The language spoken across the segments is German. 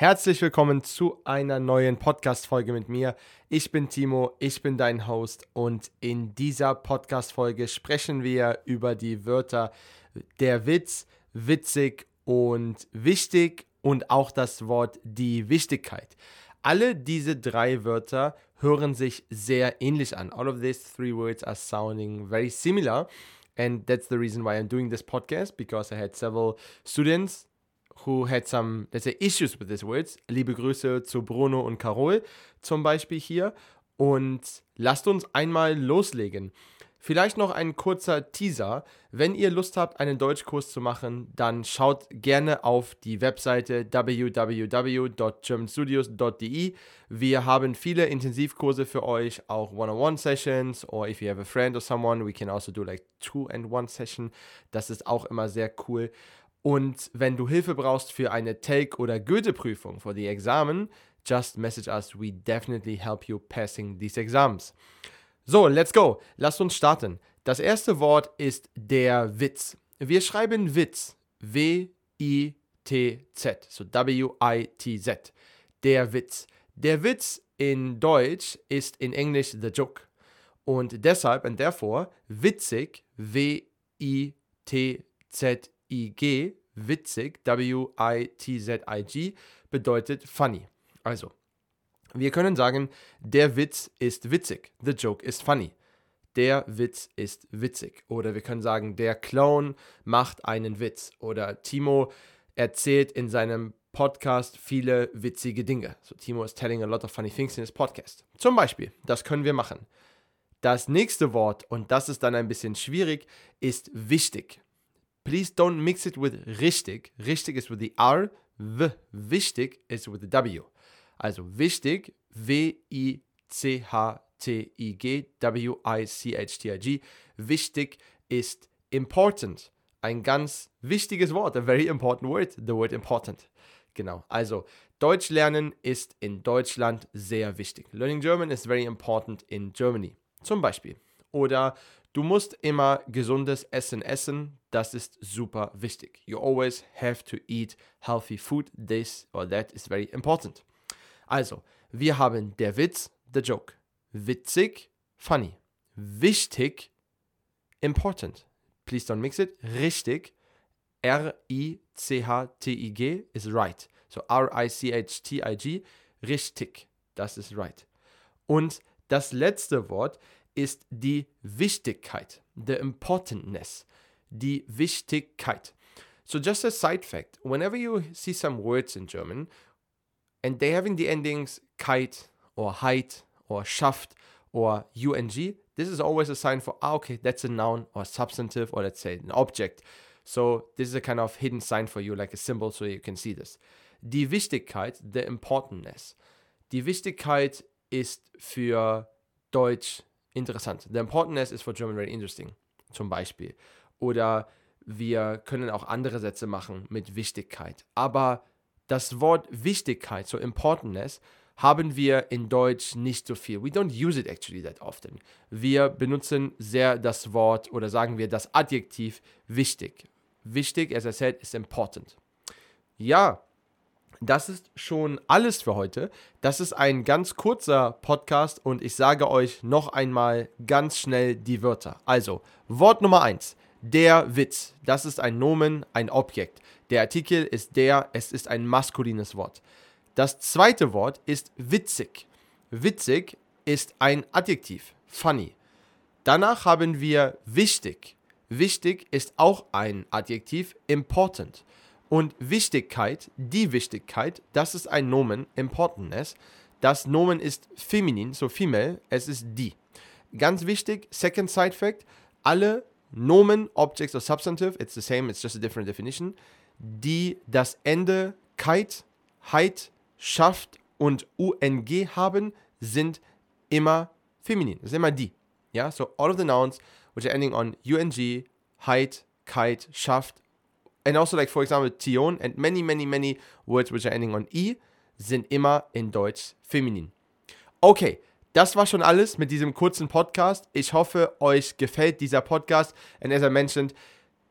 Herzlich willkommen zu einer neuen Podcast-Folge mit mir. Ich bin Timo, ich bin dein Host und in dieser Podcast-Folge sprechen wir über die Wörter der Witz, witzig und wichtig und auch das Wort die Wichtigkeit. Alle diese drei Wörter hören sich sehr ähnlich an. All of these three words are sounding very similar. And that's the reason why I'm doing this podcast because I had several students who had some, let's say, issues with these words. Liebe Grüße zu Bruno und Carol zum Beispiel hier. Und lasst uns einmal loslegen. Vielleicht noch ein kurzer Teaser. Wenn ihr Lust habt, einen Deutschkurs zu machen, dann schaut gerne auf die Webseite www.germanstudios.de. Wir haben viele Intensivkurse für euch, auch One-on-One-Sessions or if you have a friend or someone, we can also do like Two-and-One-Session. Das ist auch immer sehr cool. Und wenn du Hilfe brauchst für eine Take- oder Goethe-Prüfung for the examen, just message us. We definitely help you passing these exams. So, let's go. Lass uns starten. Das erste Wort ist der Witz. Wir schreiben Witz. W-I-T-Z. So W-I-T-Z. Der Witz. Der Witz in Deutsch ist in Englisch the joke. Und deshalb und therefore witzig, W-I-T-Z I-G, witzig, W-I-T-Z-I-G, bedeutet funny. Also, wir können sagen, der Witz ist witzig. The joke is funny. Der Witz ist witzig. Oder wir können sagen, der Clown macht einen Witz. Oder Timo erzählt in seinem Podcast viele witzige Dinge. So Timo is telling a lot of funny things in his podcast. Zum Beispiel, das können wir machen. Das nächste Wort, und das ist dann ein bisschen schwierig, ist wichtig. Please don't mix it with richtig. Richtig ist with the R. W. Wichtig ist with the W. Also wichtig, W-I-C-H-T-I-G, W-I-C-H-T-I-G. Wichtig ist important. Ein ganz wichtiges Wort, a very important word, the word important. Genau, also Deutsch lernen ist in Deutschland sehr wichtig. Learning German is very important in Germany. Zum Beispiel. Oder Du musst immer gesundes Essen essen. Das ist super wichtig. You always have to eat healthy food. This or that is very important. Also, wir haben der Witz, the joke. Witzig, funny. Wichtig, important. Please don't mix it. Richtig, R-I-C-H-T-I-G is right. So R-I-C-H-T-I-G, richtig. Das ist right. Und das letzte Wort ist die Wichtigkeit, the importantness, die Wichtigkeit. So just a side fact, whenever you see some words in German and they have in the endings kite or height or schaft or ung, this is always a sign for, ah, okay, that's a noun or substantive or let's say an object. So this is a kind of hidden sign for you, like a symbol, so you can see this. Die Wichtigkeit, the importantness. Die Wichtigkeit ist für Deutsch interessant. The importantness is for German very interesting, zum Beispiel. Oder wir können auch andere Sätze machen mit Wichtigkeit. Aber das Wort Wichtigkeit, so importantness, haben wir in Deutsch nicht so viel. We don't use it actually that often. Wir benutzen sehr das Wort oder sagen wir das Adjektiv wichtig. Wichtig, as I said, is important. Ja, das ist schon alles für heute. Das ist ein ganz kurzer Podcast und ich sage euch noch einmal ganz schnell die Wörter. Also, Wort Nummer 1. Der Witz. Das ist ein Nomen, ein Objekt. Der Artikel ist der, es ist ein maskulines Wort. Das zweite Wort ist witzig. Witzig ist ein Adjektiv, funny. Danach haben wir wichtig. Wichtig ist auch ein Adjektiv, important. Und Wichtigkeit, die Wichtigkeit, das ist ein Nomen, Importantness. Das Nomen ist feminin, so female, es ist die. Ganz wichtig, second side fact, alle Nomen, Objects or Substantive, it's the same, it's just a different definition, die das Ende Kite, Heit, Schaft und UNG haben, sind immer feminin. Sind immer die. Ja, so all of the nouns which are ending on UNG, height, kite, Schaft, and also like for example Tion and many, many, many words which are ending on I sind immer in Deutsch feminin. Okay, das war schon alles mit diesem kurzen Podcast. Ich hoffe, euch gefällt dieser Podcast. And as I mentioned,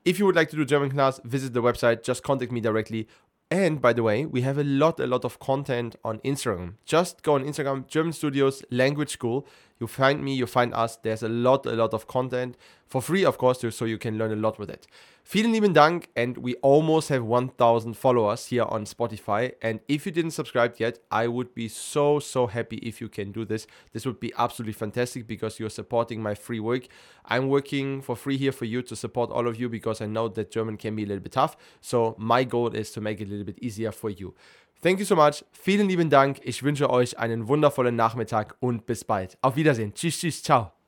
if you would like to do German class, visit the website, just contact me directly. And by the way, we have a lot, a lot of content on Instagram. Just go on Instagram, German Studios Language School. You find me, you find us. There's a lot, a lot of content for free, of course, so you can learn a lot with it. Vielen lieben Dank, and we almost have 1000 followers here on Spotify. And if you didn't subscribe yet, I would be so, so happy if you can do this. This would be absolutely fantastic because you're supporting my free work. I'm working for free here for you to support all of you because I know that German can be a little bit tough. So my goal is to make it a little bit easier for you. Thank you so much. Vielen lieben Dank. Ich wünsche euch einen wundervollen Nachmittag und bis bald. Auf Wiedersehen. Tschüss, tschüss, ciao.